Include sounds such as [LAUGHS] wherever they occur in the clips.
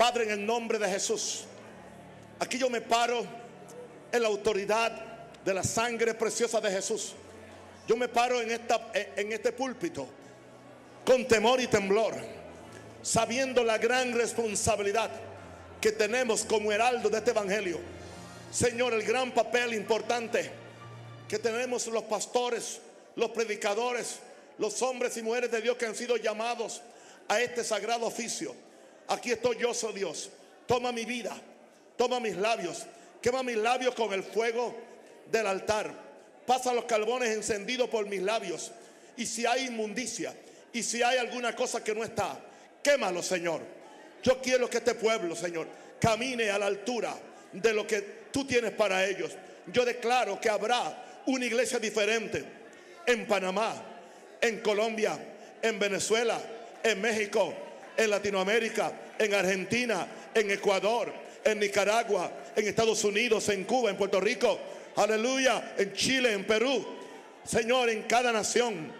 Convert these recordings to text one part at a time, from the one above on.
Padre, en el nombre de Jesús, aquí yo me paro en la autoridad de la sangre preciosa de Jesús. Yo me paro en, esta, en este púlpito con temor y temblor, sabiendo la gran responsabilidad que tenemos como heraldo de este evangelio. Señor, el gran papel importante que tenemos los pastores, los predicadores, los hombres y mujeres de Dios que han sido llamados a este sagrado oficio. Aquí estoy yo, soy Dios. Toma mi vida, toma mis labios, quema mis labios con el fuego del altar. Pasa los carbones encendidos por mis labios. Y si hay inmundicia, y si hay alguna cosa que no está, quémalo, Señor. Yo quiero que este pueblo, Señor, camine a la altura de lo que tú tienes para ellos. Yo declaro que habrá una iglesia diferente en Panamá, en Colombia, en Venezuela, en México, en Latinoamérica, en Argentina, en Ecuador, en Nicaragua, en Estados Unidos, en Cuba, en Puerto Rico, aleluya, en Chile, en Perú. Señor, en cada nación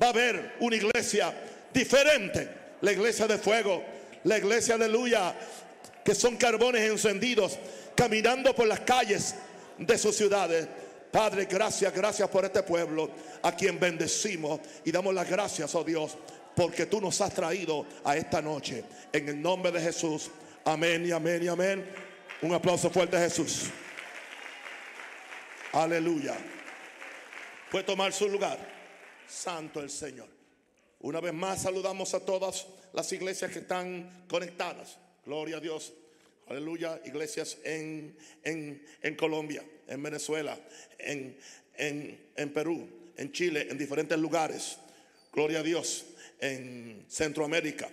va a haber una iglesia diferente. La iglesia de fuego, la iglesia, aleluya, que son carbones encendidos, caminando por las calles de sus ciudades. Padre, gracias, gracias por este pueblo a quien bendecimos y damos las gracias, oh Dios, porque tú nos has traído a esta noche. En el nombre de Jesús. Amén y amén y amén. Un aplauso fuerte Jesús. Aleluya. Puede tomar su lugar. Santo el Señor. Una vez más saludamos a todas las iglesias que están conectadas. Gloria a Dios. Aleluya. Iglesias en, en, Colombia, en Venezuela, en, en Perú, en Chile, en diferentes lugares. Gloria a Dios. En Centroamérica.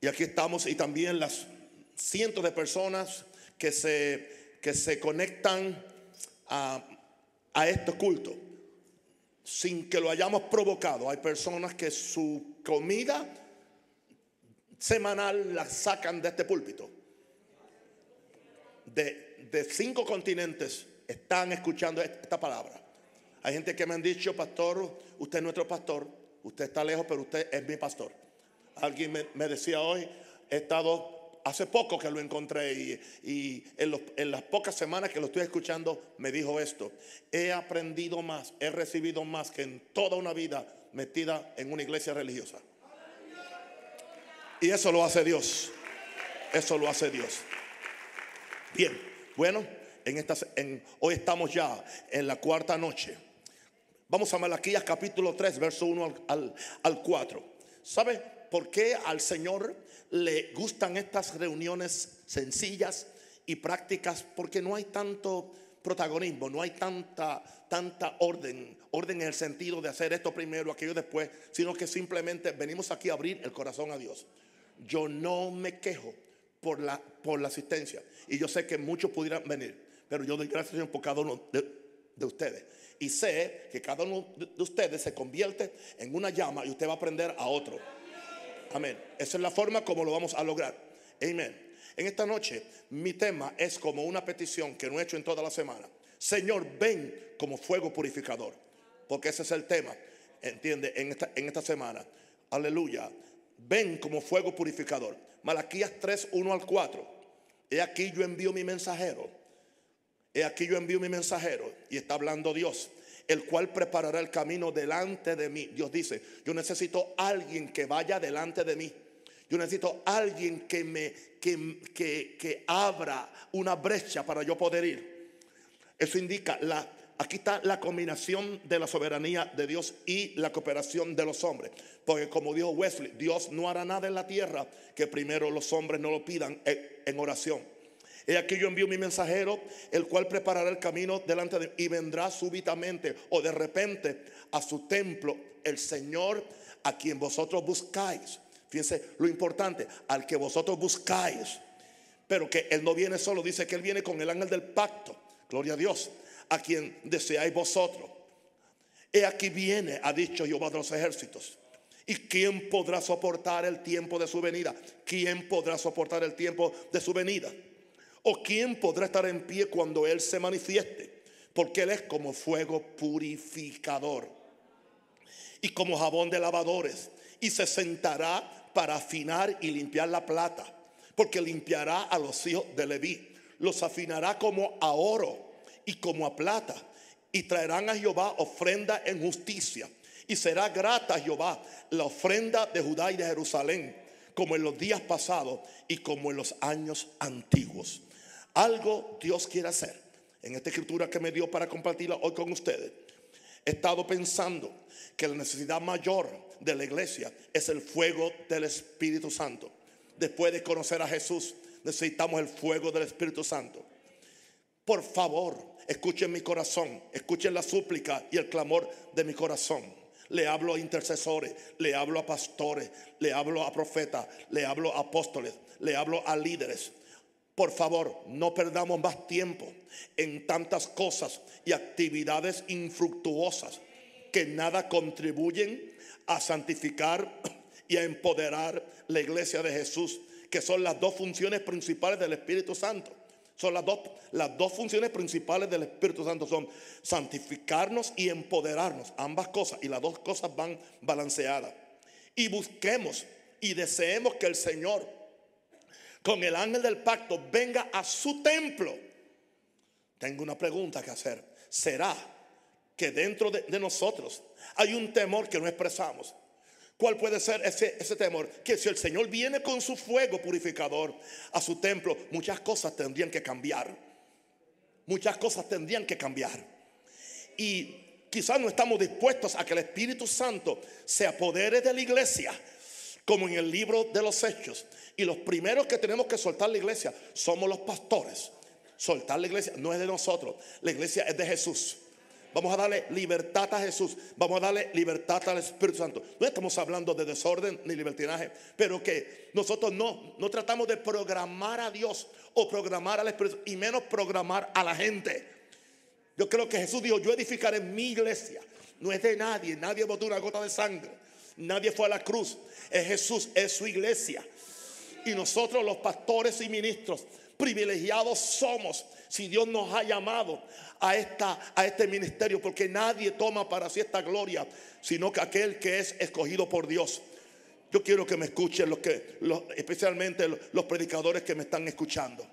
Y aquí estamos y también las cientos de personas que se, que se conectan a, a este culto sin que lo hayamos provocado. Hay personas que su comida semanal la sacan de este púlpito. De, de cinco continentes están escuchando esta palabra. Hay gente que me han dicho, pastor, usted es nuestro pastor, usted está lejos, pero usted es mi pastor. Alguien me, decía hoy, he estado hace poco que lo encontré y, en, las pocas semanas que lo estoy escuchando me dijo esto. He aprendido más, he recibido más que en toda una vida metida en una iglesia religiosa. Y eso lo hace Dios. Eso lo hace Dios. Bien, bueno, hoy estamos ya en la cuarta noche. Vamos a Malaquías capítulo 3, verso 1 al, al 4. ¿Sabe por qué al Señor le gustan estas reuniones sencillas y prácticas porque no hay tanto protagonismo, no hay tanta, tanta orden, orden en el sentido de hacer esto primero, aquello después, sino que simplemente venimos aquí a abrir el corazón a Dios. Yo no me quejo por la, por la asistencia y yo sé que muchos pudieran venir, pero yo doy gracias por cada uno de ustedes. Y sé que cada uno de ustedes se convierte en una llama y usted va a aprender a otro. Amén. Esa es la forma como lo vamos a lograr. Amén. En esta noche mi tema es como una petición que no he hecho en toda la semana. Señor, ven como fuego purificador. Porque ese es el tema, entiende, en esta, en esta semana. Aleluya. Ven como fuego purificador. Malaquías 3, 1 al 4. He aquí yo envío mi mensajero. He aquí yo envío mi mensajero. Y está hablando Dios el cual preparará el camino delante de mí. Dios dice, yo necesito alguien que vaya delante de mí. Yo necesito alguien que me que, que, abra una brecha para yo poder ir. Eso indica la aquí está la combinación de la soberanía de Dios y la cooperación de los hombres. Porque como dijo Wesley, Dios no hará nada en la tierra que primero los hombres no lo pidan en oración. He aquí yo envío mi mensajero, el cual preparará el camino delante de y vendrá súbitamente o de repente a su templo el Señor a quien vosotros buscáis. Fíjense lo importante, al que vosotros buscáis. Pero que Él no viene solo, dice que Él viene con el ángel del pacto. Gloria a Dios, a quien deseáis vosotros. He aquí viene, ha dicho Jehová de los ejércitos. ¿Y quién podrá soportar el tiempo de su venida? ¿Quién podrá soportar el tiempo de su venida? ¿O quién podrá estar en pie cuando Él se manifieste? Porque Él es como fuego purificador y como jabón de lavadores. Y se sentará para afinar y limpiar la plata, porque limpiará a los hijos de Leví, los afinará como a oro y como a plata, y traerán a Jehová ofrenda en justicia, y será grata a Jehová la ofrenda de Judá y de Jerusalén, como en los días pasados y como en los años antiguos. Algo Dios quiere hacer en esta escritura que me dio para compartirla hoy con ustedes. He estado pensando que la necesidad mayor de la iglesia es el fuego del Espíritu Santo. Después de conocer a Jesús, necesitamos el fuego del Espíritu Santo. Por favor, escuchen mi corazón, escuchen la súplica y el clamor de mi corazón. Le hablo a intercesores, le hablo a pastores, le hablo a profetas, le hablo a apóstoles, le hablo a líderes. Por favor, no perdamos más tiempo en tantas cosas y actividades infructuosas que nada contribuyen a santificar y a empoderar la iglesia de Jesús, que son las dos funciones principales del Espíritu Santo. Son las dos, las dos funciones principales del Espíritu Santo son santificarnos y empoderarnos, ambas cosas, y las dos cosas van balanceadas. Y busquemos y deseemos que el Señor con el ángel del pacto venga a su templo. Tengo una pregunta que hacer. ¿Será que dentro de, nosotros hay un temor que no expresamos? ¿Cuál puede ser ese, ese, temor? Que si el Señor viene con su fuego purificador a su templo, muchas cosas tendrían que cambiar. Muchas cosas tendrían que cambiar. Y quizás no estamos dispuestos a que el Espíritu Santo se apodere de la iglesia, como en el libro de los Hechos. Y los primeros que tenemos que soltar la iglesia somos los pastores. Soltar la iglesia no es de nosotros, la iglesia es de Jesús. Vamos a darle libertad a Jesús. Vamos a darle libertad al Espíritu Santo. No estamos hablando de desorden ni libertinaje, pero que nosotros no, no tratamos de programar a Dios o programar al Espíritu y menos programar a la gente. Yo creo que Jesús dijo, yo edificaré mi iglesia. No es de nadie, nadie botó una gota de sangre. Nadie fue a la cruz. Es Jesús, es su iglesia. Y nosotros los pastores y ministros privilegiados somos si Dios nos ha llamado a, esta, a este ministerio, porque nadie toma para sí esta gloria, sino que aquel que es escogido por Dios. Yo quiero que me escuchen los que, especialmente los predicadores que me están escuchando.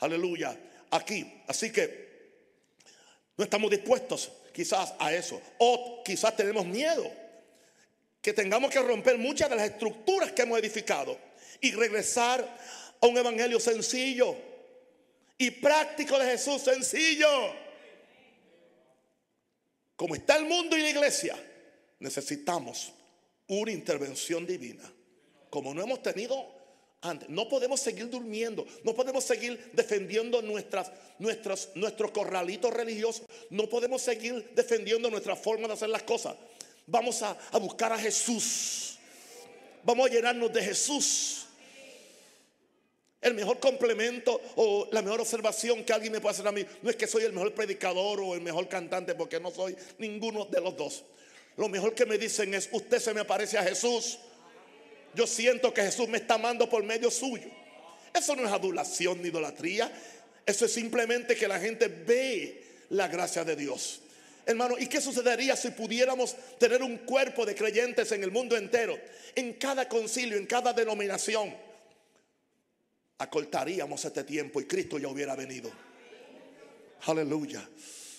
Aleluya. Aquí, así que no estamos dispuestos quizás a eso, o quizás tenemos miedo que tengamos que romper muchas de las estructuras que hemos edificado y regresar a un evangelio sencillo y práctico de Jesús, sencillo. Como está el mundo y la iglesia, necesitamos una intervención divina, como no hemos tenido antes. No podemos seguir durmiendo, no podemos seguir defendiendo nuestras, nuestros, nuestros corralitos religiosos, no podemos seguir defendiendo nuestra forma de hacer las cosas. Vamos a, a buscar a Jesús, vamos a llenarnos de Jesús. El mejor complemento o la mejor observación que alguien me puede hacer a mí no es que soy el mejor predicador o el mejor cantante, porque no soy ninguno de los dos. Lo mejor que me dicen es, usted se me parece a Jesús. Yo siento que Jesús me está amando por medio suyo. Eso no es adulación ni idolatría. Eso es simplemente que la gente ve la gracia de Dios. Hermano, ¿y qué sucedería si pudiéramos tener un cuerpo de creyentes en el mundo entero? En cada concilio, en cada denominación acortaríamos este tiempo y Cristo ya hubiera venido. Aleluya.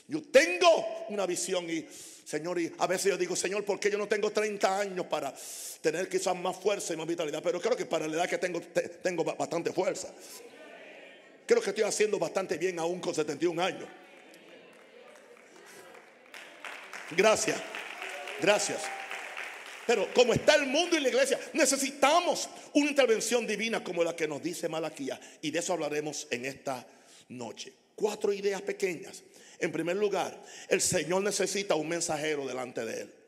Yo tengo una visión y, Señor, y a veces yo digo, Señor, ¿por qué yo no tengo 30 años para tener quizás más fuerza y más vitalidad? Pero creo que para la edad que tengo, tengo bastante fuerza. Creo que estoy haciendo bastante bien aún con 71 años. Gracias, gracias. Pero como está el mundo y la iglesia, necesitamos una intervención divina como la que nos dice Malaquía. Y de eso hablaremos en esta noche. Cuatro ideas pequeñas. En primer lugar, el Señor necesita un mensajero delante de Él.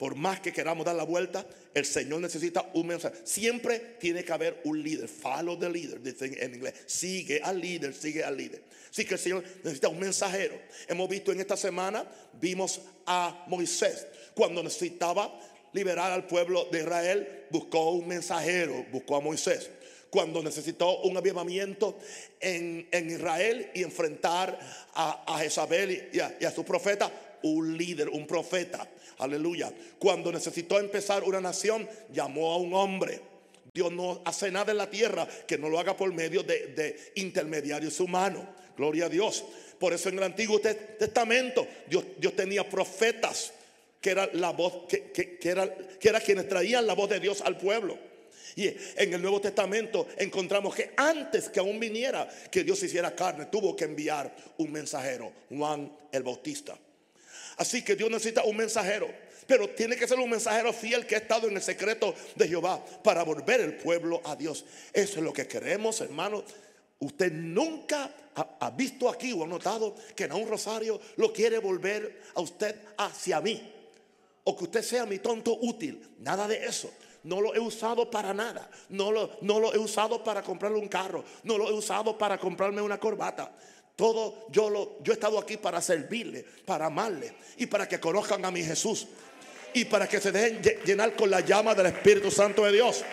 Por más que queramos dar la vuelta, el Señor necesita un mensajero. Siempre tiene que haber un líder. Follow the leader, dicen en inglés. Sigue al líder, sigue al líder. Así que el Señor necesita un mensajero. Hemos visto en esta semana, vimos a Moisés cuando necesitaba liberar al pueblo de Israel, buscó un mensajero, buscó a Moisés. Cuando necesitó un avivamiento en, Israel y enfrentar a, Jezabel y a, y a su profeta, un líder, un profeta. Aleluya. Cuando necesitó empezar una nación, llamó a un hombre Dios no hace nada en la tierra que no lo haga por medio de, intermediarios humanos. Gloria a Dios. Por eso en el Antiguo Testamento Dios, Dios tenía profetas que era la voz, que, que, era, que era quienes traían la voz de Dios al pueblo. Y en el Nuevo Testamento encontramos que antes que aún viniera que Dios hiciera carne, tuvo que enviar un mensajero, Juan el Bautista. Así que Dios necesita un mensajero, pero tiene que ser un mensajero fiel que ha estado en el secreto de Jehová para volver el pueblo a Dios. Eso es lo que queremos, hermanos. Usted nunca ha, visto aquí o ha notado que en un rosario lo quiere volver a usted hacia mí. O que usted sea mi tonto útil. Nada de eso no lo he usado para nada. No lo, no lo he usado para comprarle un carro. No lo he usado para comprarme una corbata. Todo yo lo yo he estado aquí para servirle, para amarle y para que conozcan a mi Jesús y para que se dejen llenar con la llama del Espíritu Santo de Dios.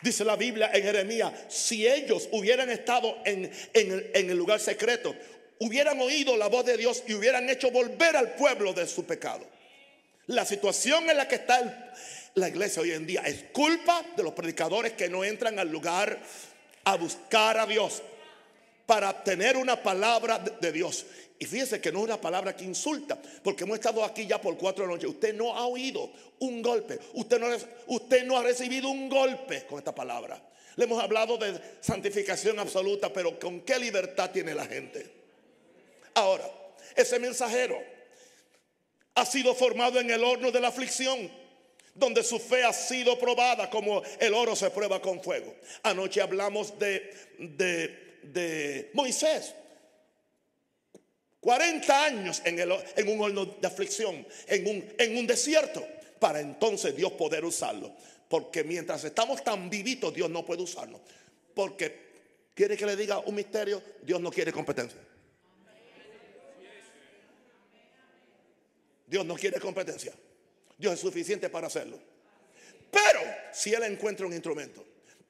Dice la Biblia en Jeremías, si ellos hubieran estado en, en el lugar secreto, hubieran oído la voz de Dios y hubieran hecho volver al pueblo de su pecado. La situación en la que está la iglesia hoy en día es culpa de los predicadores que no entran al lugar a buscar a Dios para tener una palabra de Dios. Y fíjese que no es una palabra que insulta, porque hemos estado aquí ya por cuatro noches. Usted no ha oído un golpe, usted no, ha recibido un golpe con esta palabra. Le hemos hablado de santificación absoluta, pero ¿con qué libertad tiene la gente? Ahora, ese mensajero ha sido formado en el horno de la aflicción, donde su fe ha sido probada como el oro se prueba con fuego. Anoche hablamos de, Moisés. 40 años en, el, en, un horno de aflicción, en un, en un desierto, para entonces Dios poder usarlo. Porque mientras estamos tan vivitos, Dios no puede usarnos. Porque, ¿quiere que le diga un misterio? Dios no quiere competencia. Dios no quiere competencia. Dios es suficiente para hacerlo. Pero si Él encuentra un instrumento,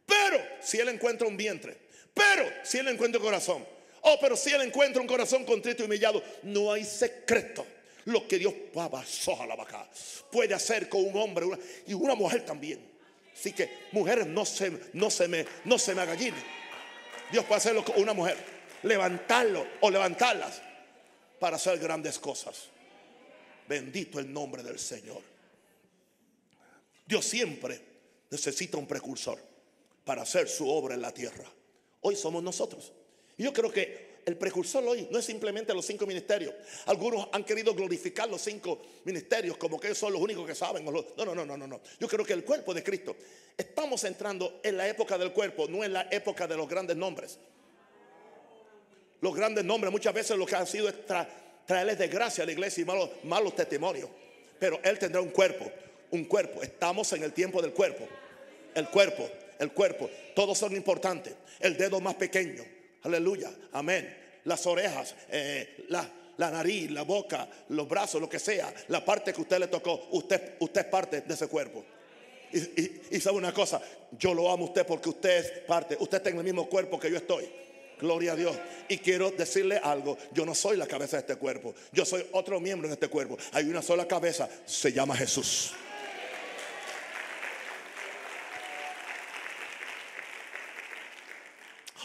pero si Él encuentra un vientre, pero si Él encuentra un corazón, oh, pero si Él encuentra un corazón contrito y humillado, no hay secreto. Lo que Dios a la vaca puede hacer con un hombre y una mujer también. Así que mujeres no se, no se me, no me agallinen. Dios puede hacerlo con una mujer, levantarlo o levantarlas para hacer grandes cosas. Bendito el nombre del Señor. Dios siempre necesita un precursor para hacer su obra en la tierra. Hoy somos nosotros. Y yo creo que el precursor hoy no es simplemente los cinco ministerios. Algunos han querido glorificar los cinco ministerios como que son los únicos que saben. No, no, no, no, no. Yo creo que el cuerpo de Cristo, estamos entrando en la época del cuerpo, no en la época de los grandes nombres. Los grandes nombres muchas veces lo que han sido extra, traerles desgracia a la iglesia y malos testimonios. Pero Él tendrá un cuerpo, un cuerpo. Estamos en el tiempo del cuerpo. El cuerpo, el cuerpo. Todos son importantes. El dedo más pequeño. Aleluya. Amén. Las orejas, eh, la, nariz, la boca, los brazos, lo que sea. La parte que usted le tocó. Usted, usted es parte de ese cuerpo. Y, y sabe una cosa, yo lo amo a usted porque usted es parte, usted está en el mismo cuerpo que yo estoy. Gloria a Dios. Y quiero decirle algo. Yo no soy la cabeza de este cuerpo. Yo soy otro miembro de este cuerpo. Hay una sola cabeza. Se llama Jesús.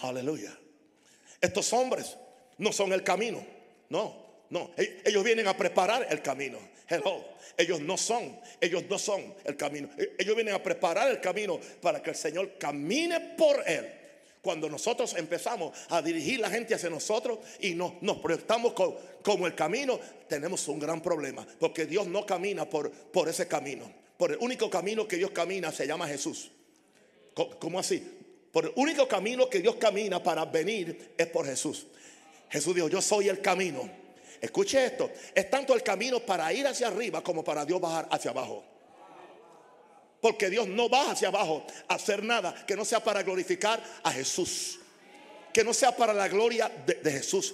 Aleluya. Estos hombres no son el camino. No, no. E-, ellos vienen a preparar el camino. Hello. Ellos no son, ellos no son el camino. E-, ellos vienen a preparar el camino para que el Señor camine por él. Cuando nosotros empezamos a dirigir la gente hacia nosotros y nos, nos proyectamos como el camino, tenemos un gran problema. Porque Dios no camina por, por ese camino. Por el único camino que Dios camina se llama Jesús. ¿Cómo así? Por el único camino que Dios camina para venir es por Jesús. Jesús dijo, yo soy el camino. Escuche esto, es tanto el camino para ir hacia arriba como para Dios bajar hacia abajo. Porque Dios no va hacia abajo a hacer nada que no sea para glorificar a Jesús. Que no sea para la gloria de, Jesús.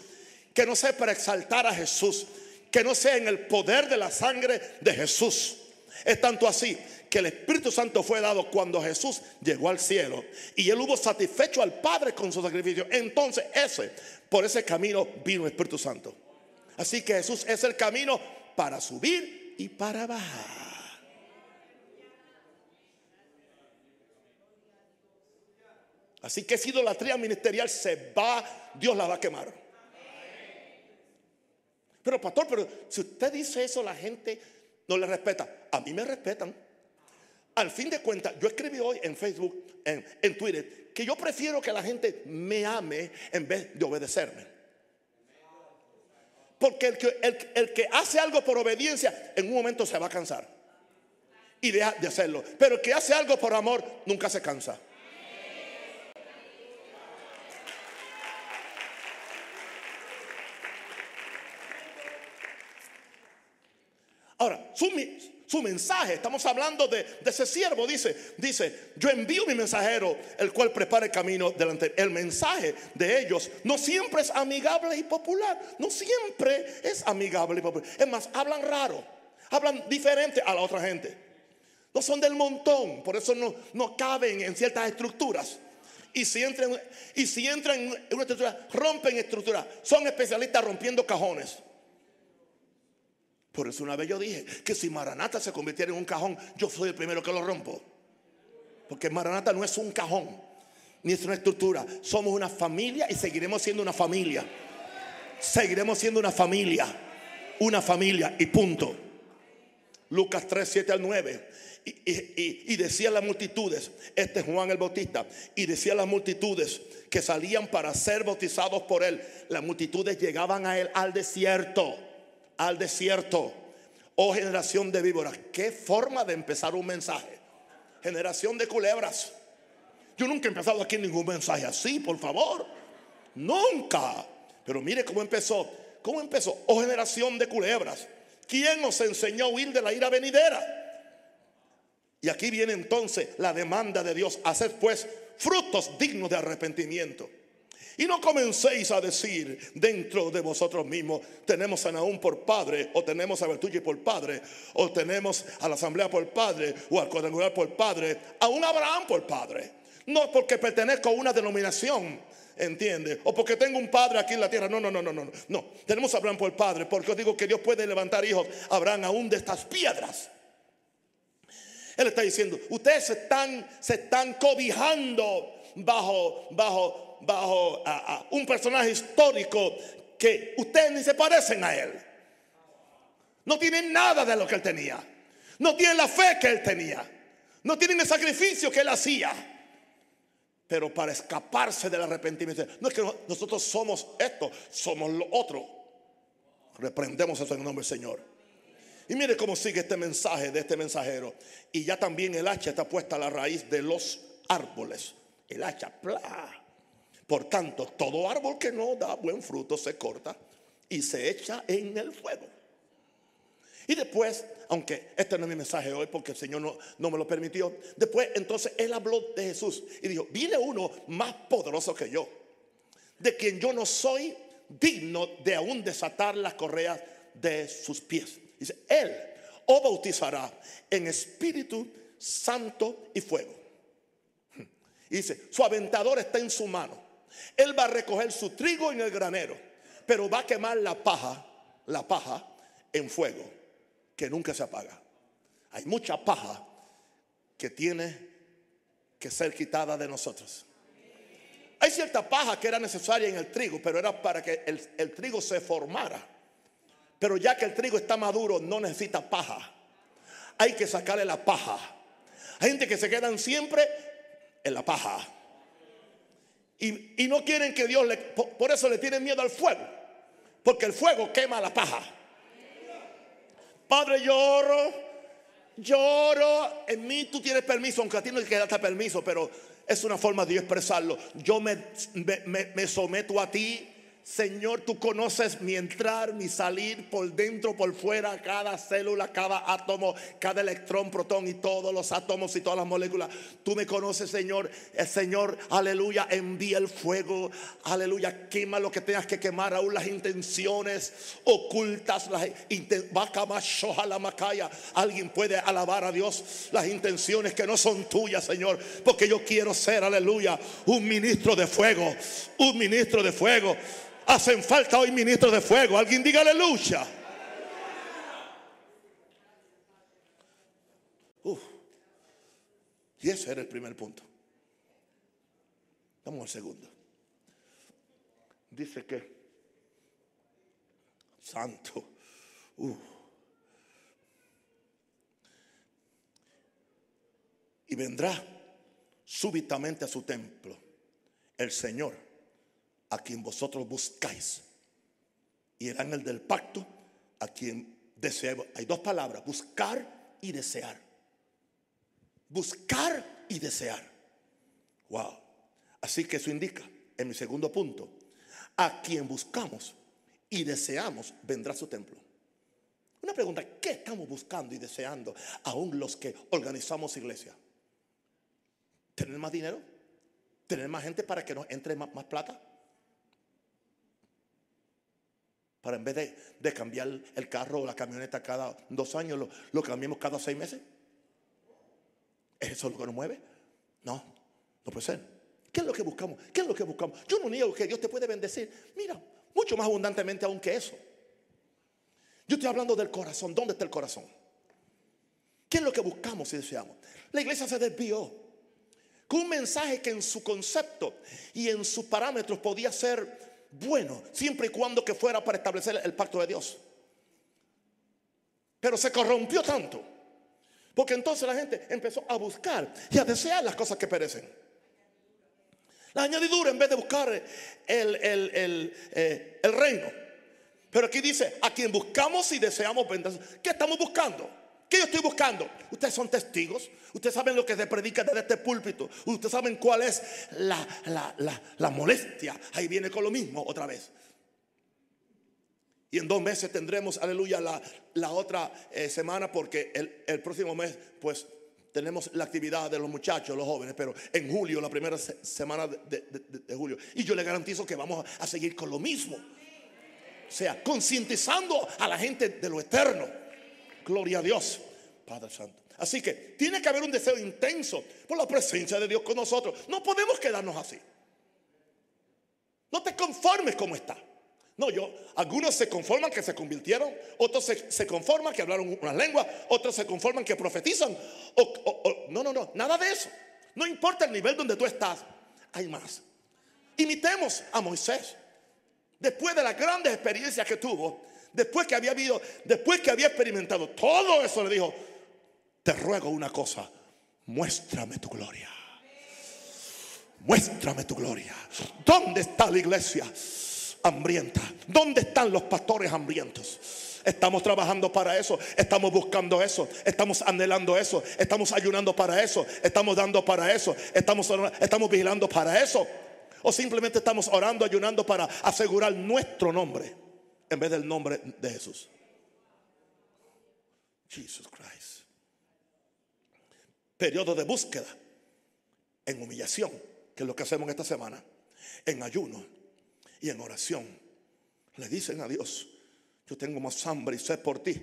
Que no sea para exaltar a Jesús. Que no sea en el poder de la sangre de Jesús. Es tanto así que el Espíritu Santo fue dado cuando Jesús llegó al cielo y él hubo satisfecho al Padre con su sacrificio. Entonces ese, por ese camino vino el Espíritu Santo. Así que Jesús es el camino para subir y para bajar. Así que esa idolatría ministerial se va, Dios la va a quemar. Pero pastor, pero si usted dice eso, la gente no le respeta. A mí me respetan. Al fin de cuentas, yo escribí hoy en Facebook, en, Twitter, que yo prefiero que la gente me ame en vez de obedecerme. Porque el que, hace algo por obediencia, en un momento se va a cansar. Y deja de hacerlo. Pero el que hace algo por amor, nunca se cansa. Ahora, su, su, mensaje, estamos hablando de, ese siervo, dice, dice, yo envío mi mensajero, el cual prepara el camino delante. El mensaje de ellos no siempre es amigable y popular, no siempre es amigable y popular. Es más, hablan raro, hablan diferente a la otra gente. No son del montón, por eso no, no caben en ciertas estructuras. Y si entran, y si entran en una estructura, rompen estructuras. Son especialistas rompiendo cajones. Por eso una vez yo dije que si Maranata se convirtiera en un cajón, yo soy el primero que lo rompo. Porque Maranata no es un cajón, ni es una estructura. Somos una familia y seguiremos siendo una familia. Seguiremos siendo una familia. Una familia y punto. Lucas 3, 7 al 9. Y, y, y, decían las multitudes, este es Juan el Bautista, y decían las multitudes que salían para ser bautizados por él. Las multitudes llegaban a él al desierto al desierto. Oh generación de víboras, qué forma de empezar un mensaje. Generación de culebras. Yo nunca he empezado aquí ningún mensaje así, por favor. Nunca. Pero mire cómo empezó. ¿Cómo empezó? Oh generación de culebras. ¿Quién nos enseñó a huir de la ira venidera? Y aquí viene entonces la demanda de Dios. Hacer pues frutos dignos de arrepentimiento. Y no comencéis a decir dentro de vosotros mismos, tenemos a Naúm por padre, o tenemos a Bertucci por padre, o tenemos a la asamblea por padre, o al cuadrangular por padre, a un Abraham por padre. No porque pertenezco a una denominación, ¿entiende? O porque tengo un padre aquí en la tierra. No, no, no, no, no. No, tenemos a Abraham por padre, porque os digo que Dios puede levantar hijos Abraham aún de estas piedras. Él está diciendo, ustedes se están, se están cobijando bajo, bajo bajo un personaje histórico que ustedes ni se parecen a él. No tienen nada de lo que él tenía. No tienen la fe que él tenía. No tienen el sacrificio que él hacía. Pero para escaparse del arrepentimiento, no es que nosotros somos esto, somos lo otro. Reprendemos eso en el nombre del Señor. Y mire cómo sigue este mensaje de este mensajero. Y ya también el hacha está puesta a la raíz de los árboles. El hacha, ¡plá! Por tanto, todo árbol que no da buen fruto se corta y se echa en el fuego. Y después, aunque este no es mi mensaje hoy porque el Señor no, no, me lo permitió, después entonces él habló de Jesús y dijo, viene uno más poderoso que yo, de quien yo no soy digno de aún desatar las correas de sus pies. Dice, él os bautizará en espíritu santo y fuego. Y dice, su aventador está en su mano él va a recoger su trigo en el granero, pero va a quemar la paja, la paja en fuego, que nunca se apaga. Hay mucha paja que tiene que ser quitada de nosotros. Hay cierta paja que era necesaria en el trigo, pero era para que el, el trigo se formara. Pero ya que el trigo está maduro, no necesita paja. Hay que sacarle la paja. Hay gente que se quedan siempre en la paja. Y, no quieren que Dios le... Por, eso le tienen miedo al fuego. Porque el fuego quema la paja. Padre, lloro, lloro. En mí tú tienes permiso, aunque a ti no te queda permiso, pero es una forma de expresarlo. Yo me, me someto a ti Señor, tú conoces mi entrar, mi salir, por dentro, por fuera, cada célula, cada átomo, cada electrón, protón y todos los átomos y todas las moléculas. Tú me conoces, Señor. El Señor, aleluya, envía el fuego, aleluya, quema lo que tengas que quemar, aún las intenciones ocultas, las Alguien puede alabar a Dios las intenciones que no son tuyas, Señor, porque yo quiero ser, aleluya, un ministro de fuego, un ministro de fuego. Hacen falta hoy ministros de fuego. Alguien diga aleluya. Y ese era el primer punto. Vamos al segundo. Dice que, santo, y vendrá súbitamente a su templo el Señor, a quien vosotros buscáis, y el ángel del pacto, a quien deseamos. Hay dos palabras, buscar y desear. Buscar y desear. Wow. Así que eso indica, en mi segundo punto, a quien buscamos y deseamos vendrá su templo. Una pregunta, ¿qué estamos buscando y deseando aún los que organizamos iglesia? ¿Tener más dinero? ¿Tener más gente para que nos entre más, plata? Para en vez de, cambiar el carro o la camioneta cada dos años, lo, cambiamos cada seis meses. ¿Es eso lo que nos mueve? No, no puede ser. ¿Qué es lo que buscamos? ¿Qué es lo que buscamos? Yo no niego que Dios te puede bendecir. Mira, mucho más abundantemente aún que eso. Yo estoy hablando del corazón. ¿Dónde está el corazón? ¿Qué es lo que buscamos y deseamos? La iglesia se desvió con un mensaje que en su concepto y en sus parámetros podía ser bueno, siempre y cuando que fuera para establecer el pacto de Dios. Pero se corrompió tanto, porque entonces la gente empezó a buscar y a desear las cosas que perecen. La añadidura en vez de buscar el, el, eh, el reino. Pero aquí dice, a quien buscamos y deseamos ¿Qué estamos buscando? ¿Qué yo estoy buscando? Ustedes son testigos. Ustedes saben lo que se predica desde este púlpito. Ustedes saben cuál es la, molestia. Ahí viene con lo mismo otra vez. Y en dos meses tendremos, aleluya, la, otra eh, semana porque el, próximo mes pues tenemos la actividad de los muchachos, los jóvenes, pero en julio, la primera semana de, de, julio. Y yo le garantizo que vamos a seguir con lo mismo. O sea, concientizando a la gente de lo eterno. Gloria a Dios, Padre Santo. Así que tiene que haber un deseo intenso por la presencia de Dios con nosotros. No podemos quedarnos así. No te conformes como está. No, yo, algunos se conforman que se convirtieron, otros se, conforman que hablaron una lengua, otros se conforman que profetizan. no, no, no, nada de eso. No importa el nivel donde tú estás, hay más. Imitemos a Moisés. Después de las grandes experiencias que tuvo, después que había habido, después que había experimentado todo eso, le dijo, te ruego una cosa, muéstrame tu gloria. Muéstrame tu gloria. ¿Dónde está la iglesia hambrienta? ¿Dónde están los pastores hambrientos? Estamos trabajando para eso, estamos buscando eso, estamos anhelando eso, estamos ayunando para eso, estamos dando para eso, estamos, estamos vigilando para eso. O simplemente estamos orando, ayunando para asegurar nuestro nombre en vez del nombre de Jesús. Jesus Christ. Periodo de búsqueda en humillación, que es lo que hacemos esta semana, en ayuno y en oración. Le dicen a Dios, yo tengo más hambre y sed por ti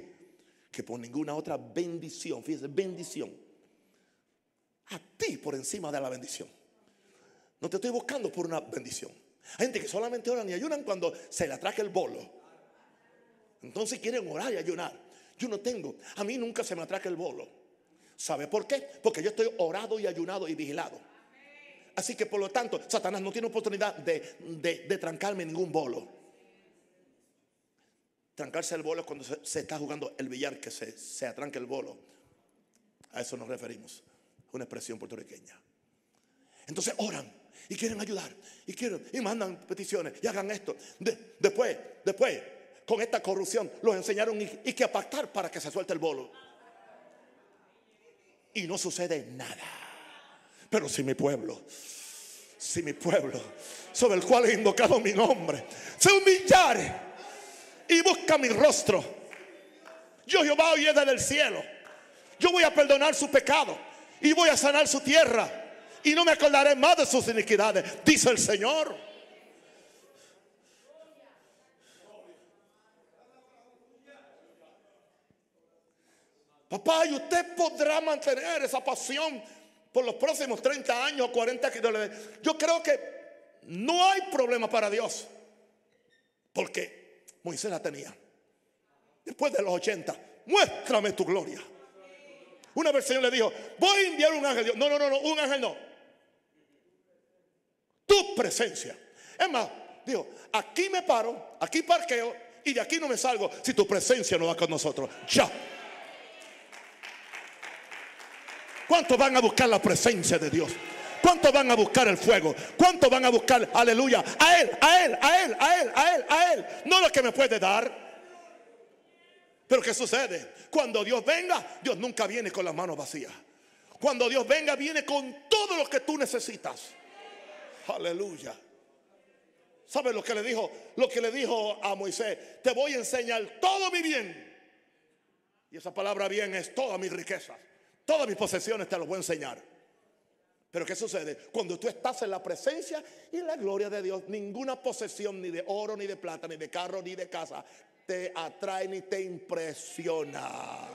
que por ninguna otra bendición. Fíjese, bendición. A ti por encima de la bendición. No te estoy buscando por una bendición. Hay gente que solamente oran y ayunan cuando se le atraque el bolo. Entonces quieren orar y ayunar. Yo no tengo, a mí nunca se me atraca el bolo. ¿Sabe por qué? Porque yo estoy orado y ayunado y vigilado. Así que por lo tanto, Satanás no tiene oportunidad de, trancarme ningún bolo. Trancarse el bolo es cuando se, está jugando el billar, que se, se atranca el bolo. A eso nos referimos. Una expresión puertorriqueña. Entonces oran y quieren ayudar y quieren y mandan peticiones y hagan esto. después, después con esta corrupción. Los enseñaron y, que a pactar para que se suelte el bolo. Y no sucede nada. Pero si mi pueblo, si mi pueblo, sobre el cual he invocado mi nombre, se humillare y busca mi rostro, yo Jehová oye desde el cielo. Yo voy a perdonar su pecado y voy a sanar su tierra y no me acordaré más de sus iniquidades, dice el Señor. Papá, ¿y usted podrá mantener esa pasión por los próximos 30 años o 40 años? Yo creo que no hay problema para Dios. Porque Moisés la tenía. Después de los 80, muéstrame tu gloria. Una vez el Señor le dijo, voy a enviar un ángel. No, no, no, no, un ángel no. Tu presencia. Es más, dijo, aquí me paro, aquí parqueo y de aquí no me salgo si tu presencia no va con nosotros. Ya. ¿Cuántos van a buscar la presencia de Dios? ¿Cuántos van a buscar el fuego? ¿Cuántos van a buscar, aleluya, a Él, a Él, a Él, a Él, a Él, a Él? No lo que me puede dar. Pero ¿qué sucede? Cuando Dios venga, Dios nunca viene con las manos vacías. Cuando Dios venga, viene con todo lo que tú necesitas. Aleluya. ¿Sabes lo que le dijo? Lo que le dijo a Moisés, te voy a enseñar todo mi bien. Y esa palabra bien es toda mi riqueza. Todas mis posesiones te las voy a enseñar. Pero ¿qué sucede? Cuando tú estás en la presencia y en la gloria de Dios, ninguna posesión ni de oro, ni de plata, ni de carro, ni de casa, te atrae ni te impresiona.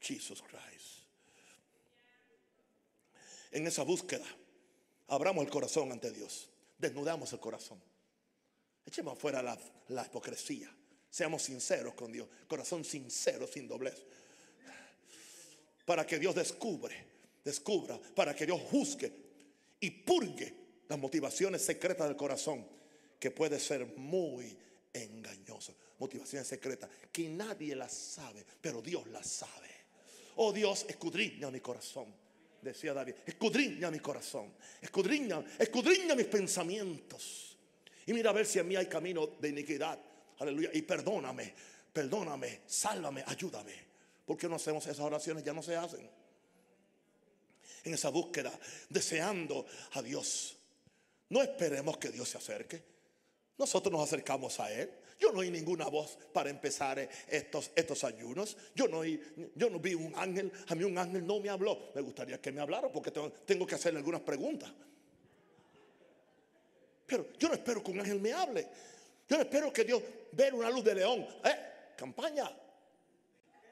Jesus Christ. En esa búsqueda, abramos el corazón ante Dios. Desnudamos el corazón. Echemos afuera la, la hipocresía. Seamos sinceros con Dios. Corazón sincero, sin doblez. Para que Dios descubre, descubra, para que Dios juzgue y purgue las motivaciones secretas del corazón, que puede ser muy engañoso. Motivaciones secretas que nadie las sabe, pero Dios las sabe. Oh Dios, escudriña mi corazón, decía David. Escudriña mi corazón, escudriña, escudriña mis pensamientos. Y mira a ver si en mí hay camino de iniquidad Aleluya. Y perdóname, perdóname, sálvame, ayúdame. Porque no hacemos esas oraciones? Ya no se hacen. En esa búsqueda, deseando a Dios. No esperemos que Dios se acerque. Nosotros nos acercamos a Él. Yo no oí ninguna voz para empezar estos, estos ayunos. Yo no, yo no vi un ángel. A mí un ángel no me habló. Me gustaría que me hablara porque tengo, tengo que hacerle algunas preguntas. Pero yo no espero que un ángel me hable. Yo espero que Dios vea una luz de león. ¿Eh? Campaña.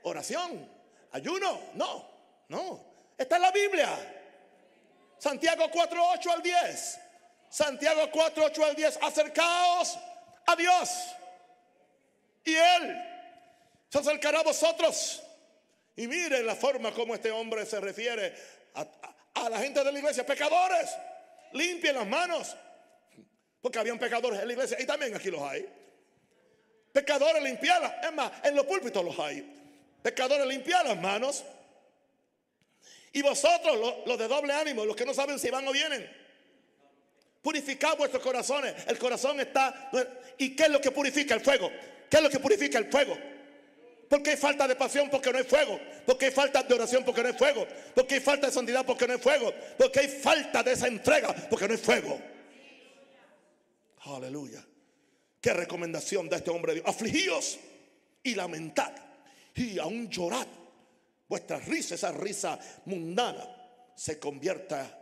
Oración. Ayuno. No. No. Está en la Biblia. Santiago 4, 8 al 10. Santiago 4, 8 al 10. Acercaos a Dios. Y Él se acercará a vosotros. Y miren la forma como este hombre se refiere a, a la gente de la iglesia. Pecadores. Limpien las manos porque habían pecadores en la iglesia y también aquí los hay. Pecadores limpiadas. Es más, en los púlpitos los hay. Pecadores limpiadas las manos. Y vosotros, los, de doble ánimo, los que no saben si van o vienen, purificad vuestros corazones. El corazón está. ¿Y qué es lo que purifica el fuego? ¿Qué es lo que purifica el fuego? Porque hay falta de pasión porque no hay fuego. Porque hay falta de oración porque no hay fuego. Porque hay falta de santidad porque no hay fuego. Porque hay falta de esa entrega porque no hay fuego. Aleluya. Qué recomendación da este hombre de Dios. Afligíos y lamentad y aún llorad. Vuestra risa, esa risa mundana, se convierta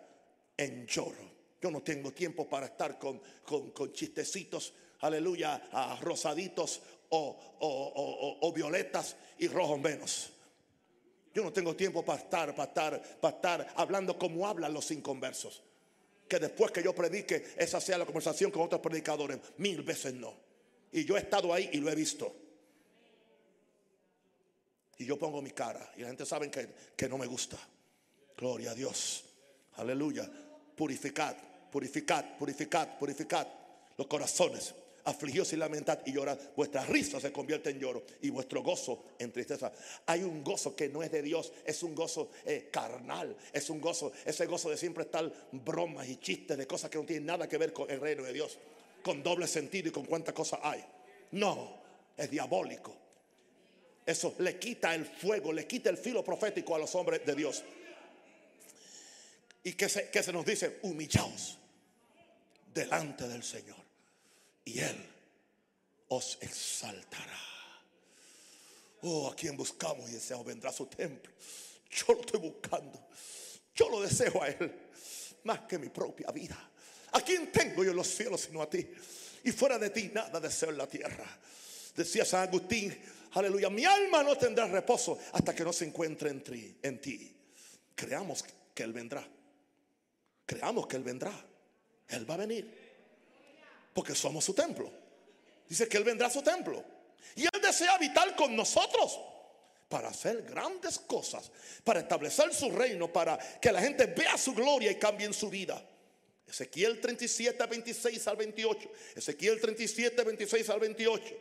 en lloro. Yo no tengo tiempo para estar con, con, chistecitos, aleluya, a rosaditos o, o, violetas y rojos menos. Yo no tengo tiempo para estar, para estar, para estar hablando como hablan los inconversos que después que yo predique, esa sea la conversación con otros predicadores. Mil veces no. Y yo he estado ahí y lo he visto. Y yo pongo mi cara. Y la gente sabe que, que no me gusta. Gloria a Dios. Aleluya. Purificad, purificad, purificad, purificad los corazones afligidos y lamentad y llorad. Vuestra risa se convierte en lloro y vuestro gozo en tristeza. Hay un gozo que no es de Dios, es un gozo eh, carnal, es un gozo, ese gozo de siempre estar bromas y chistes de cosas que no tienen nada que ver con el reino de Dios, con doble sentido y con cuántas cosas hay. No, es diabólico. Eso le quita el fuego, le quita el filo profético a los hombres de Dios. Y que se, que se nos dice, humillaos delante del Señor y Él os exaltará. Oh, a quien buscamos y deseamos vendrá a su templo. Yo lo estoy buscando. Yo lo deseo a Él más que mi propia vida. ¿A quién tengo yo en los cielos sino a ti? Y fuera de ti nada deseo en la tierra. Decía San Agustín, aleluya, mi alma no tendrá reposo hasta que no se encuentre en ti. En ti. Creamos que Él vendrá. Creamos que Él vendrá. Él va a venir. Porque somos su templo. Dice que Él vendrá a su templo. Y Él desea habitar con nosotros. para hacer grandes cosas, para establecer su reino, para que la gente vea su gloria y cambie su vida. Ezequiel 37, 26 al 28. Ezequiel 37, 26 al 28.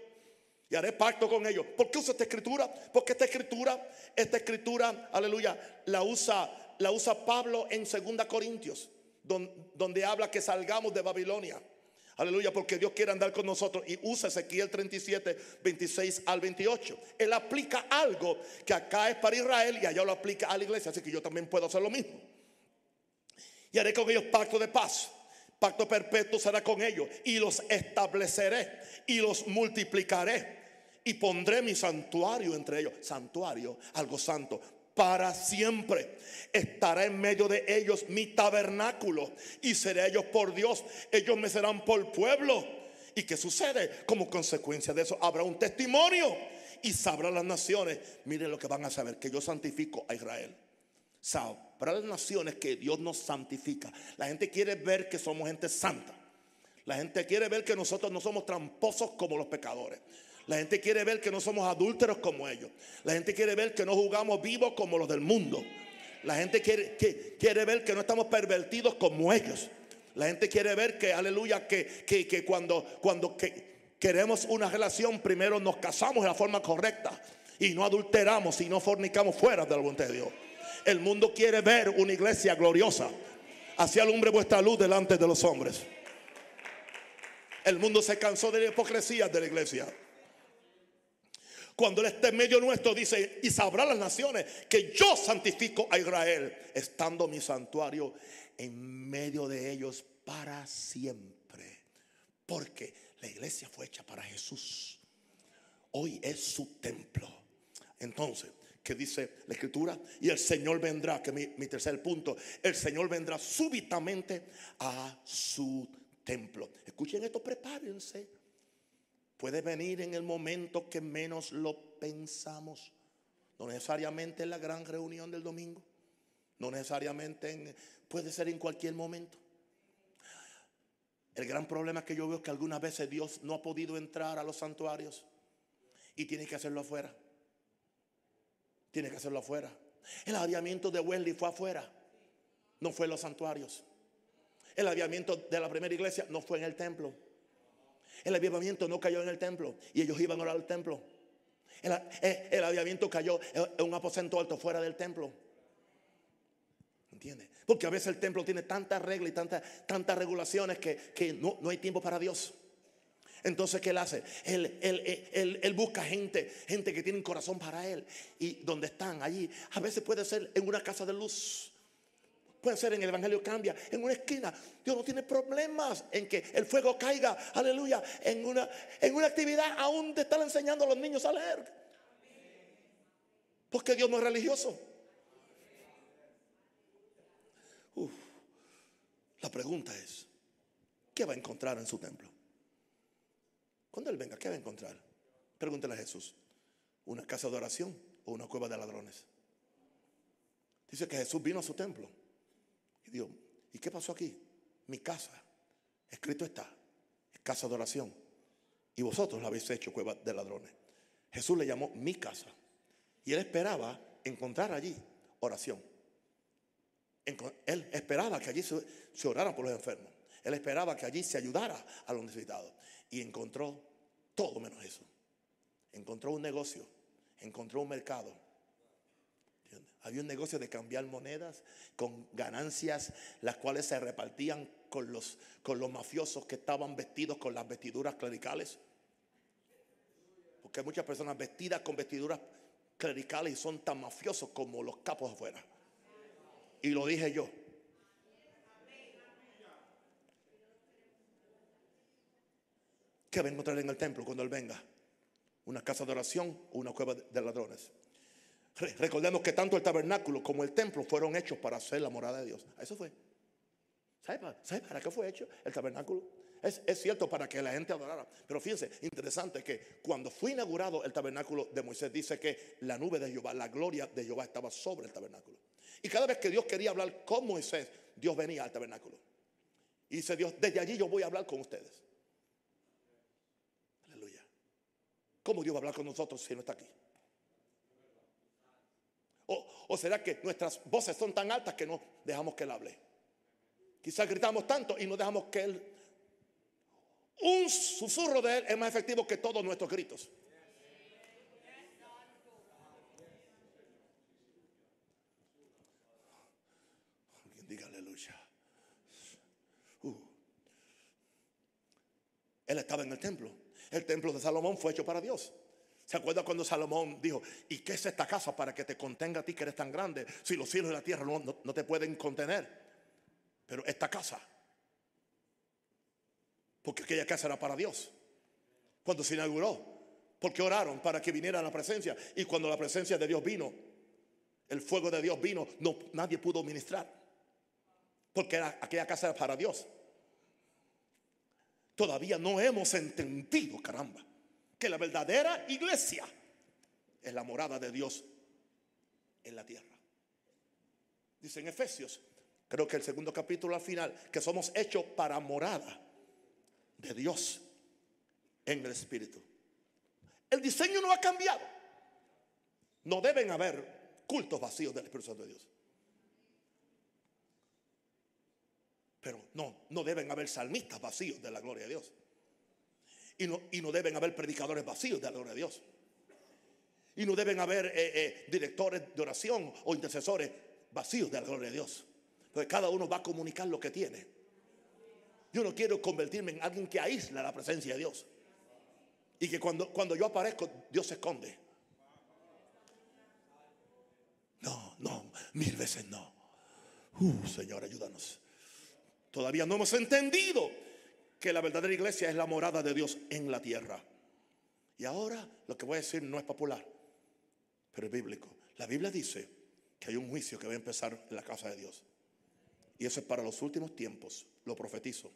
Y haré pacto con ellos. ¿Por qué usa esta escritura? Porque esta escritura, esta escritura, aleluya, la usa, la usa Pablo en 2 Corintios, donde habla que salgamos de Babilonia. Aleluya, porque Dios quiere andar con nosotros y usa Ezequiel 37, 26 al 28. Él aplica algo que acá es para Israel y allá lo aplica a la iglesia, así que yo también puedo hacer lo mismo. Y haré con ellos pacto de paz. Pacto perpetuo será con ellos y los estableceré y los multiplicaré y pondré mi santuario entre ellos. Santuario, algo santo, para siempre. Estará en medio de ellos mi tabernáculo y seré ellos por Dios. Ellos me serán por pueblo. ¿Y qué sucede? Como consecuencia de eso habrá un testimonio y sabrán las naciones. Miren lo que van a saber, que yo santifico a Israel. Sabrán las naciones que Dios nos santifica. La gente quiere ver que somos gente santa. La gente quiere ver que nosotros no somos tramposos como los pecadores. La gente quiere ver que no somos adúlteros como ellos. La gente quiere ver que no jugamos vivos como los del mundo. La gente quiere, que, quiere ver que no estamos pervertidos como ellos. La gente quiere ver que, aleluya, que, que, cuando, cuando queremos una relación, primero nos casamos de la forma correcta y no adulteramos y no fornicamos fuera de la voluntad de Dios. El mundo quiere ver una iglesia gloriosa. Así alumbre vuestra luz delante de los hombres. El mundo se cansó de la hipocresía de la iglesia. Cuando Él esté en medio nuestro, dice, y sabrá las naciones que yo santifico a Israel, estando mi santuario en medio de ellos para siempre. Porque la iglesia fue hecha para Jesús. Hoy es su templo. Entonces, ¿qué dice la escritura? Y el Señor vendrá, que es mi, tercer punto, el Señor vendrá súbitamente a su templo. Escuchen esto, prepárense puede venir en el momento que menos lo pensamos. No necesariamente en la gran reunión del domingo. No necesariamente en, puede ser en cualquier momento. El gran problema que yo veo es que algunas veces Dios no ha podido entrar a los santuarios y tiene que hacerlo afuera. Tiene que hacerlo afuera. El aviamiento de Wesley fue afuera, no fue en los santuarios. El aviamiento de la primera iglesia no fue en el templo. El avivamiento no cayó en el templo y ellos iban a orar al templo. El, eh, avivamiento cayó en un aposento alto fuera del templo. ¿Entiendes? Porque a veces el templo tiene tantas reglas y tantas, tantas regulaciones que, no, no, hay tiempo para Dios. Entonces, ¿qué él hace? Él, él, busca gente, gente que tiene corazón para él. Y donde están allí, a veces puede ser en una casa de luz. Puede ser en el Evangelio cambia, en una esquina. Dios no tiene problemas en que el fuego caiga, aleluya, en una, en una actividad aún de estar enseñando a los niños a leer. Porque Dios no es religioso. La pregunta es, ¿qué va a encontrar en su templo? Cuando Él venga, ¿qué va a encontrar? Pregúntele a Jesús. ¿Una casa de oración o una cueva de ladrones? Dice que Jesús vino a su templo y ¿y qué pasó aquí? Mi casa, escrito está, es casa de oración. Y vosotros la habéis hecho cueva de ladrones. Jesús le llamó mi casa. Y él esperaba encontrar allí oración. Él esperaba que allí se, se orara por los enfermos. Él esperaba que allí se ayudara a los necesitados. Y encontró todo menos eso. Encontró un negocio, encontró un mercado había un negocio de cambiar monedas con ganancias, las cuales se repartían con los, con los mafiosos que estaban vestidos con las vestiduras clericales. Porque hay muchas personas vestidas con vestiduras clericales y son tan mafiosos como los capos afuera. Y lo dije yo. ¿Qué va a encontrar en el templo cuando Él venga? ¿Una casa de oración o una cueva de ladrones? Recordemos que tanto el tabernáculo como el templo fueron hechos para hacer la morada de Dios. Eso fue. ¿Sabe para, qué fue hecho el tabernáculo? Es, cierto para que la gente adorara. Pero fíjense, interesante que cuando fue inaugurado el tabernáculo de Moisés, dice que la nube de Jehová, la gloria de Jehová estaba sobre el tabernáculo. Y cada vez que Dios quería hablar con Moisés, Dios venía al tabernáculo. Y dice Dios, desde allí yo voy a hablar con ustedes. Aleluya. ¿Cómo Dios va a hablar con nosotros si no está aquí? ¿O será que nuestras voces son tan altas que no dejamos que Él hable? Quizás gritamos tanto y no dejamos que Él... Un susurro de Él es más efectivo que todos nuestros gritos. Alguien diga aleluya. Uh. Él estaba en el templo. El templo de Salomón fue hecho para Dios. ¿Se acuerda cuando Salomón dijo, ¿y qué es esta casa para que te contenga a ti que eres tan grande? Si los cielos y la tierra no, te pueden contener. Pero esta casa, porque aquella casa era para Dios. Cuando se inauguró, porque oraron para que viniera la presencia. Y cuando la presencia de Dios vino, el fuego de Dios vino, no, nadie pudo ministrar. Porque aquella casa era para Dios. Todavía no hemos entendido, caramba que la verdadera iglesia es la morada de Dios en la tierra. Dice en Efesios, creo que el segundo capítulo al final, que somos hechos para morada de Dios en el Espíritu. El diseño no ha cambiado. No deben haber cultos vacíos del Espíritu Santo de Dios. Pero no, no deben haber salmistas vacíos de la gloria de Dios. Y no, y no deben haber predicadores vacíos de la gloria de Dios. Y no deben haber eh, eh, directores de oración o intercesores vacíos de la gloria de Dios. Porque cada uno va a comunicar lo que tiene. Yo no quiero convertirme en alguien que aísla la presencia de Dios. Y que cuando, cuando yo aparezco, Dios se esconde. No, no, mil veces no. Uh, Señor, ayúdanos. Todavía no hemos entendido que la verdadera iglesia es la morada de Dios en la tierra. Y ahora lo que voy a decir no es popular, pero es bíblico. La Biblia dice que hay un juicio que va a empezar en la casa de Dios. Y eso es para los últimos tiempos, lo profetizo.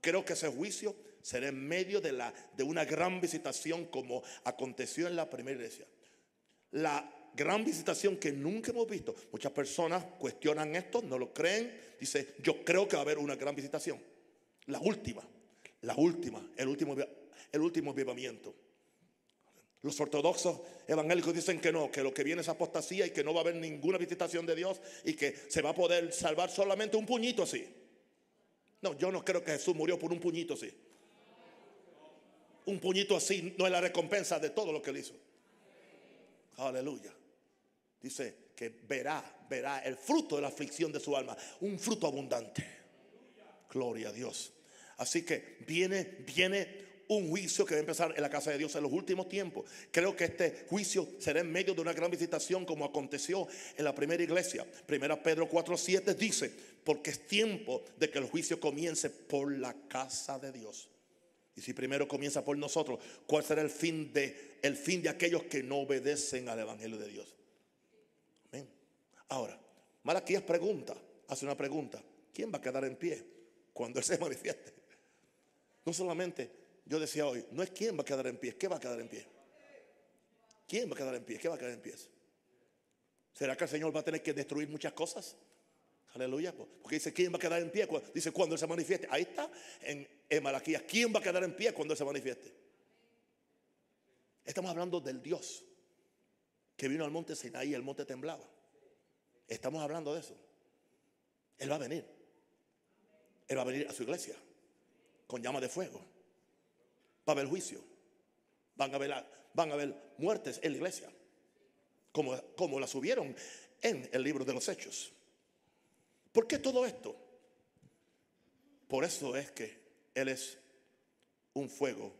Creo que ese juicio será en medio de, la, de una gran visitación como aconteció en la primera iglesia. La gran visitación que nunca hemos visto. Muchas personas cuestionan esto, no lo creen. Dice, yo creo que va a haber una gran visitación. La última, la última, el último, el último avivamiento. Los ortodoxos evangélicos dicen que no, que lo que viene es apostasía y que no va a haber ninguna visitación de Dios y que se va a poder salvar solamente un puñito así. No, yo no creo que Jesús murió por un puñito así. Un puñito así no es la recompensa de todo lo que él hizo. Aleluya. Dice que verá, verá el fruto de la aflicción de su alma, un fruto abundante. Gloria a Dios. Así que viene, viene un juicio que va a empezar en la casa de Dios en los últimos tiempos. Creo que este juicio será en medio de una gran visitación como aconteció en la primera iglesia. Primera Pedro 4:7 dice, porque es tiempo de que el juicio comience por la casa de Dios. Y si primero comienza por nosotros, ¿cuál será el fin de el fin de aquellos que no obedecen al evangelio de Dios? Amén. Ahora, Malaquías pregunta, hace una pregunta, ¿quién va a quedar en pie? Cuando Él se manifieste. No solamente, yo decía hoy, no es quién va a quedar en pie, ¿qué va a quedar en pie? ¿Quién va a quedar en pie? ¿Qué va a quedar en pie? ¿Será que el Señor va a tener que destruir muchas cosas? Aleluya. Porque dice, ¿quién va a quedar en pie? Dice, cuando Él se manifieste. Ahí está en, en. ¿Quién va a quedar en pie cuando Él se manifieste? Estamos hablando del Dios que vino al monte Sinaí, el monte temblaba. Estamos hablando de eso. Él va a venir. Él va a venir a su iglesia con llama de fuego. Va a haber juicio. Van a haber, van a haber muertes en la iglesia. Como, como las hubieron en el libro de los Hechos. ¿Por qué todo esto? Por eso es que Él es un fuego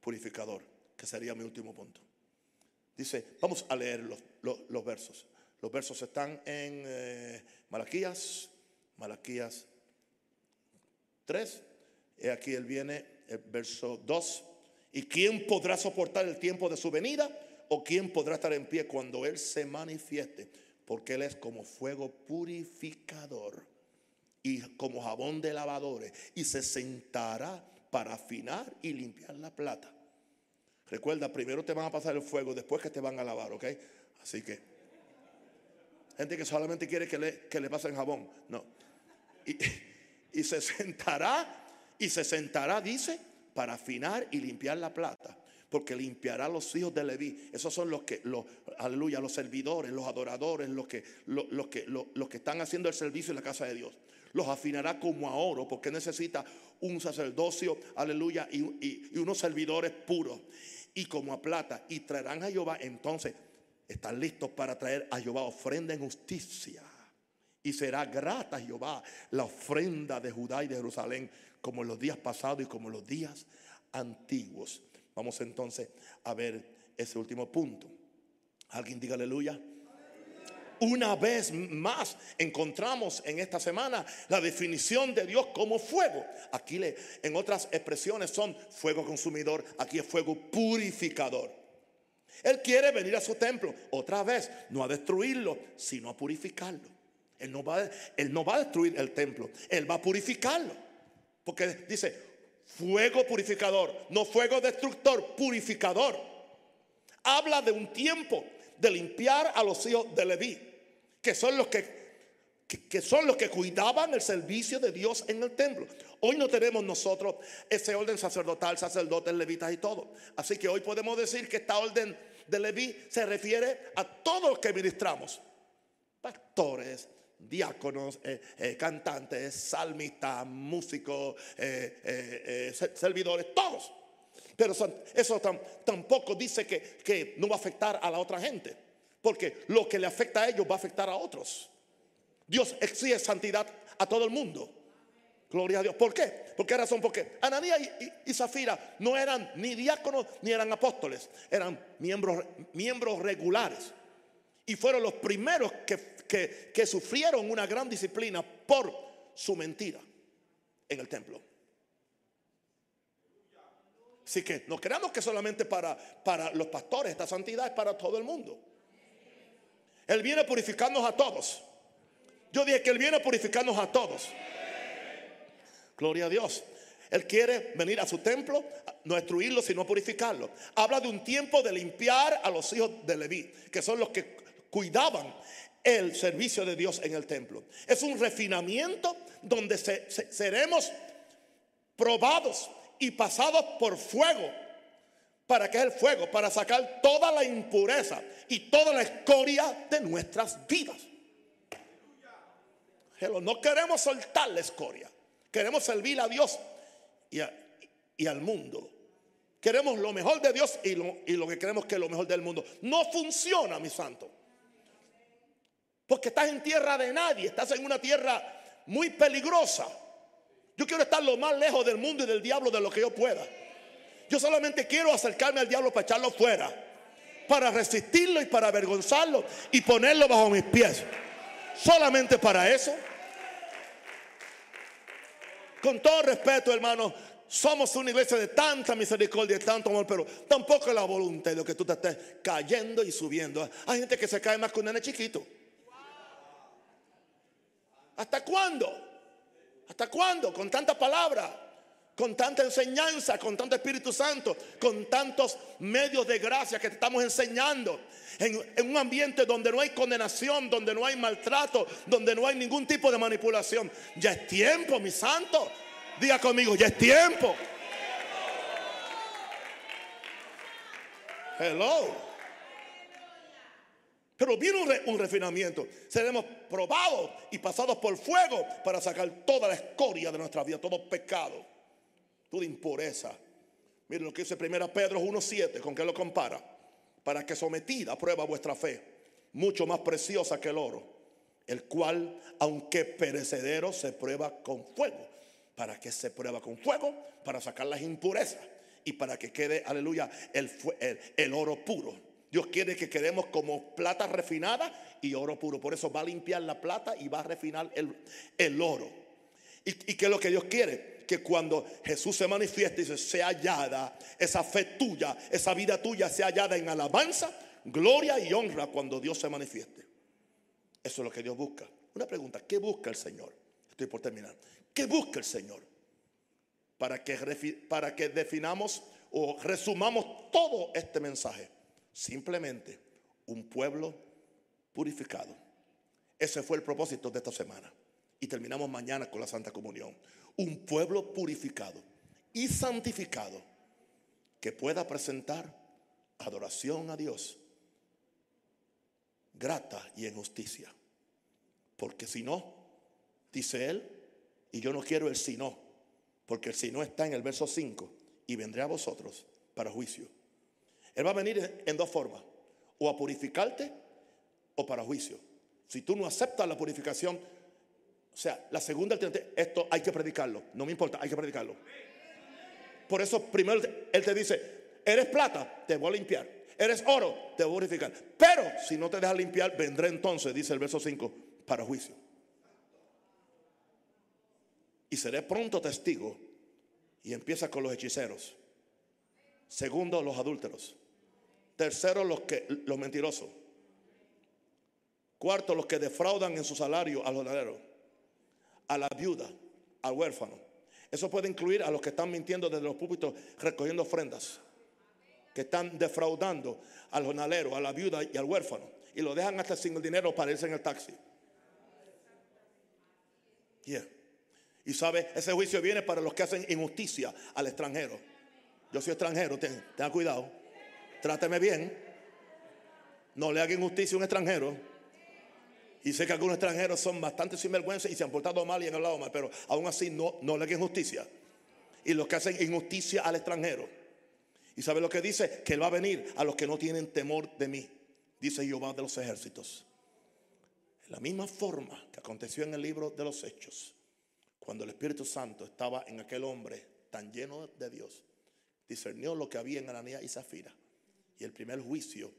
purificador, que sería mi último punto. Dice, vamos a leer los, versos. Los versos están en eh, Malaquías, Malaquías 3. Y aquí él viene, el verso 2. ¿Y quién podrá soportar el tiempo de su venida? ¿O quién podrá estar en pie cuando Él se manifieste? Porque Él es como fuego purificador y como jabón de lavadores. Y se sentará para afinar y limpiar la plata. Recuerda, primero te van a pasar el fuego, después que te van a lavar, ¿ok? Así que, gente que solamente quiere que le, que le pasen jabón. No. Y se [LAUGHS] sentará, y se sentará, dice, para afinar y limpiar la plata. porque limpiará los hijos de Leví. Esos son los que, aleluya, los servidores, los adoradores, los que, los, que, los, que están haciendo el servicio en la casa de Dios. Los afinará como a oro, porque necesita un sacerdocio, aleluya, y, y unos servidores puros. Y como a plata, y traerán a Jehová. Entonces, están listos para traer a Jehová ofrenda en justicia. Y será grata Jehová la ofrenda de Judá y de Jerusalén, como en los días pasados y como en los días antiguos. Vamos entonces a ver ese último punto. Alguien diga aleluya. Una vez más encontramos en esta semana la definición de Dios como fuego. Aquí le, en otras expresiones son fuego consumidor, aquí es fuego purificador. Él quiere venir a su templo otra vez, no a destruirlo, sino a purificarlo. Él no va, a destruir el templo, él va a purificarlo. Porque dice, fuego purificador, no fuego destructor, purificador. Habla de un tiempo de limpiar a los hijos de Leví, que son los que, que, son los que cuidaban el servicio de Dios en el templo. Hoy no tenemos nosotros ese orden sacerdotal, sacerdotes, levitas y todo. Así que hoy podemos decir que esta orden de Leví se refiere a todos los que ministramos. Pastores, diáconos, eh, eh, cantantes, salmistas, músicos, eh, servidores, todos. Pero eso tampoco dice que, que no va a afectar a la otra gente. Porque lo que le afecta a ellos va a afectar a otros. Dios exige santidad a todo el mundo. Gloria a Dios. ¿Por qué? ¿Por qué razón? Porque Ananías y, Zafira no eran ni diáconos ni eran apóstoles. Eran miembros, miembros regulares. Y fueron los primeros que, sufrieron una gran disciplina por su mentira en el templo. Así que no creamos que solamente para, para los pastores, esta santidad es para todo el mundo. Él viene a purificarnos a todos. Yo dije que Él viene a purificarnos a todos. Gloria a Dios. Él quiere venir a su templo, no destruirlo, sino purificarlo. Habla de un tiempo de limpiar a los hijos de Leví, que son los que cuidaban el servicio de Dios en el templo. Es un refinamiento donde seremos probados y pasados por fuego. ¿Para qué es el fuego? Para sacar toda la impureza y toda la escoria de nuestras vidas. No queremos soltar la escoria. Queremos servir a Dios y, al mundo. Queremos lo mejor de Dios y lo, y lo que queremos que es lo mejor del mundo. No funciona, mi santo. Porque estás en tierra de nadie, estás en una tierra muy peligrosa. Yo quiero estar lo más lejos del mundo y del diablo de lo que yo pueda. Yo solamente quiero acercarme al diablo para echarlo fuera, para resistirlo y para avergonzarlo y ponerlo bajo mis pies. Solamente para eso. Con todo respeto, hermano, somos una iglesia de tanta misericordia y tanto amor, pero tampoco es la voluntad de que tú te estés cayendo y subiendo. Hay gente que se cae más que un nene chiquito. ¿Hasta cuándo? ¿Hasta cuándo? Con tanta palabra, con tanta enseñanza, con tanto Espíritu Santo, con tantos medios de gracia que te estamos enseñando. En, en, un ambiente donde no hay condenación, donde no hay maltrato, donde no hay ningún tipo de manipulación. Ya es tiempo, mi santo. Diga conmigo, ya es tiempo. Hello. Pero viene un, refinamiento. Seremos probados y pasados por fuego para sacar toda la escoria de nuestra vida, todo pecado, toda impureza. Miren lo que dice 1 Pedro 1.7, ¿con qué lo compara? Para que sometida a prueba vuestra fe, mucho más preciosa que el oro, el cual, aunque perecedero, se prueba con fuego. ¿Para que se prueba con fuego? Para sacar las impurezas y para que quede, aleluya, el, el oro puro. Dios quiere que quedemos como plata refinada y oro puro. Por eso va a limpiar la plata y va a refinar el, oro. ¿Y, ¿Y qué es lo que Dios quiere? Que cuando Jesús se manifieste y sea hallada esa fe tuya, esa vida tuya sea hallada en alabanza, gloria y honra cuando Dios se manifieste. Eso es lo que Dios busca. Una pregunta, ¿qué busca el Señor? Estoy por terminar. ¿Qué busca el Señor? Para que, para que definamos o resumamos todo este mensaje. Simplemente un pueblo purificado. Ese fue el propósito de esta semana. Y terminamos mañana con la Santa Comunión. Un pueblo purificado y santificado que pueda presentar adoración a Dios grata y en justicia. Porque si no, dice él, y yo no quiero el si no, porque el si no está en el verso 5, y vendré a vosotros para juicio. Él va a venir en dos formas, o a purificarte o para juicio. Si tú no aceptas la purificación, o sea, la segunda alternativa, esto hay que predicarlo, no me importa, hay que predicarlo. Por eso primero Él te dice, eres plata, te voy a limpiar. Eres oro, te voy a purificar. Pero si no te dejas limpiar, vendré entonces, dice el verso 5, para juicio. Y seré pronto testigo. Y empieza con los hechiceros. Segundo, los adúlteros. Tercero, los, que, los mentirosos. Cuarto, los que defraudan en su salario al jornalero, a la viuda, al huérfano. Eso puede incluir a los que están mintiendo desde los púlpitos recogiendo ofrendas, que están defraudando al jornalero, a la viuda y al huérfano, y lo dejan hasta sin el dinero para irse en el taxi. Y sabe, ese juicio viene para los que hacen injusticia al extranjero. Yo soy extranjero, tenga cuidado. Tráteme bien. No le haga injusticia a un extranjero. Y sé que algunos extranjeros son bastante sinvergüenza y se han portado mal y han hablado mal, pero aún así no, no le hagan injusticia. Y los que hacen injusticia al extranjero. Y sabe lo que dice? Que Él va a venir a los que no tienen temor de mí. Dice Jehová de los ejércitos. En la misma forma que aconteció en el libro de los Hechos, cuando el Espíritu Santo estaba en aquel hombre tan lleno de Dios, discernió lo que había en Ananías y Zafira. Y el primer juicio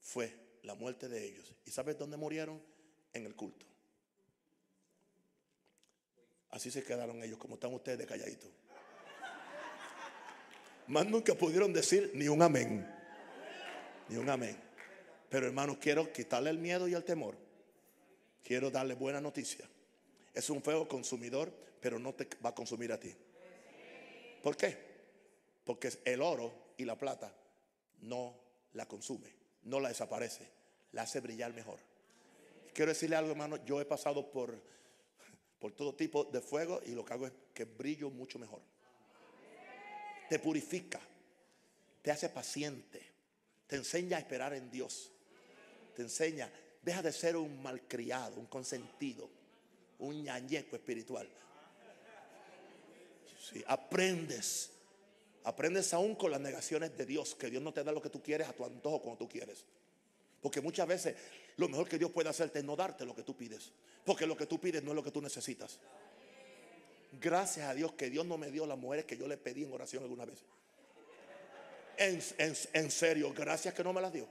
fue la muerte de ellos. ¿Y sabes dónde murieron? En el culto. Así se quedaron ellos, como están ustedes de calladitos. Más nunca pudieron decir ni un amén. Ni un amén. Pero hermanos, quiero quitarle el miedo y el temor. Quiero darle buena noticia. Es un fuego consumidor, pero no te va a consumir a ti. ¿Por qué? Porque el oro y la plata no la consume, no la desaparece, la hace brillar mejor. Quiero decirle algo, hermano, yo he pasado por, por todo tipo de fuego y lo que hago es que brillo mucho mejor. Te purifica, te hace paciente, te enseña a esperar en Dios, te enseña, deja de ser un malcriado, un consentido, un ñañeco espiritual. Si aprendes Aprendes aún con las negaciones de Dios, que Dios no te da lo que tú quieres a tu antojo como tú quieres. Porque muchas veces lo mejor que Dios puede hacerte es no darte lo que tú pides. Porque lo que tú pides no es lo que tú necesitas. Gracias a Dios que Dios no me dio las mujeres que yo le pedí en oración alguna vez. En, en serio, gracias que no me las dio.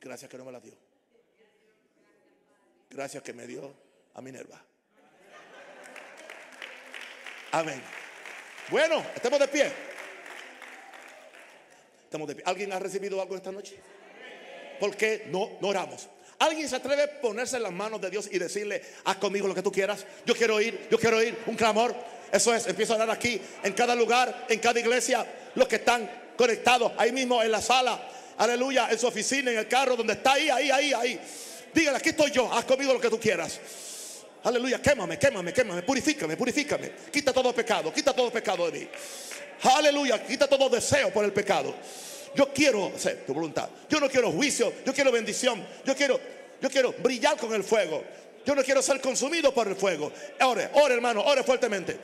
Gracias que no me las dio. Gracias que me dio a Minerva. Amén. Bueno, estemos de pie. ¿Alguien ha recibido algo esta noche? ¿Por qué no, no oramos? ¿Alguien se atreve a ponerse en las manos de Dios y decirle, haz conmigo lo que tú quieras? Yo quiero oír, yo quiero oír un clamor. Eso es, empiezo a orar aquí, en cada lugar, en cada iglesia, los que están conectados, ahí mismo en la sala, aleluya, en su oficina, en el carro, donde está ahí, ahí, ahí, ahí. Dígale, aquí estoy yo, haz conmigo lo que tú quieras. Aleluya, quémame, quémame, quémame, purifícame, purifícame. Quita todo pecado, quita todo pecado de mí. Aleluya, quita todo deseo por el pecado. Yo quiero hacer tu voluntad. Yo no quiero juicio, yo quiero bendición. Yo quiero, yo quiero brillar con el fuego. Yo no quiero ser consumido por el fuego. Ore, ore hermano, ore fuertemente.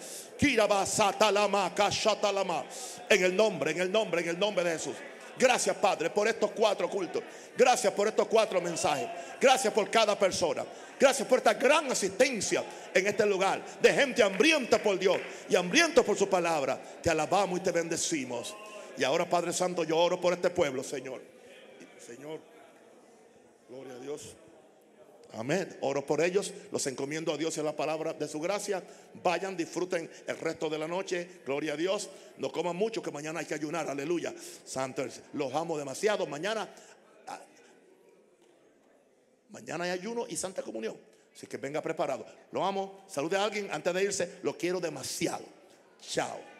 En el nombre, en el nombre, en el nombre de Jesús. Gracias, Padre, por estos cuatro cultos. Gracias por estos cuatro mensajes. Gracias por cada persona. Gracias por esta gran asistencia en este lugar de gente hambrienta por Dios y hambrienta por su palabra. Te alabamos y te bendecimos. Y ahora, Padre Santo, yo oro por este pueblo, Señor. Señor, gloria a Dios. Amén. Oro por ellos, los encomiendo a Dios a la palabra de su gracia. Vayan, disfruten el resto de la noche. Gloria a Dios. No coman mucho, que mañana hay que ayunar. Aleluya. Santo, los amo demasiado. Mañana, ah, mañana hay ayuno y santa comunión. Así que venga preparado. Lo amo. Salude a alguien antes de irse. Lo quiero demasiado. Chao.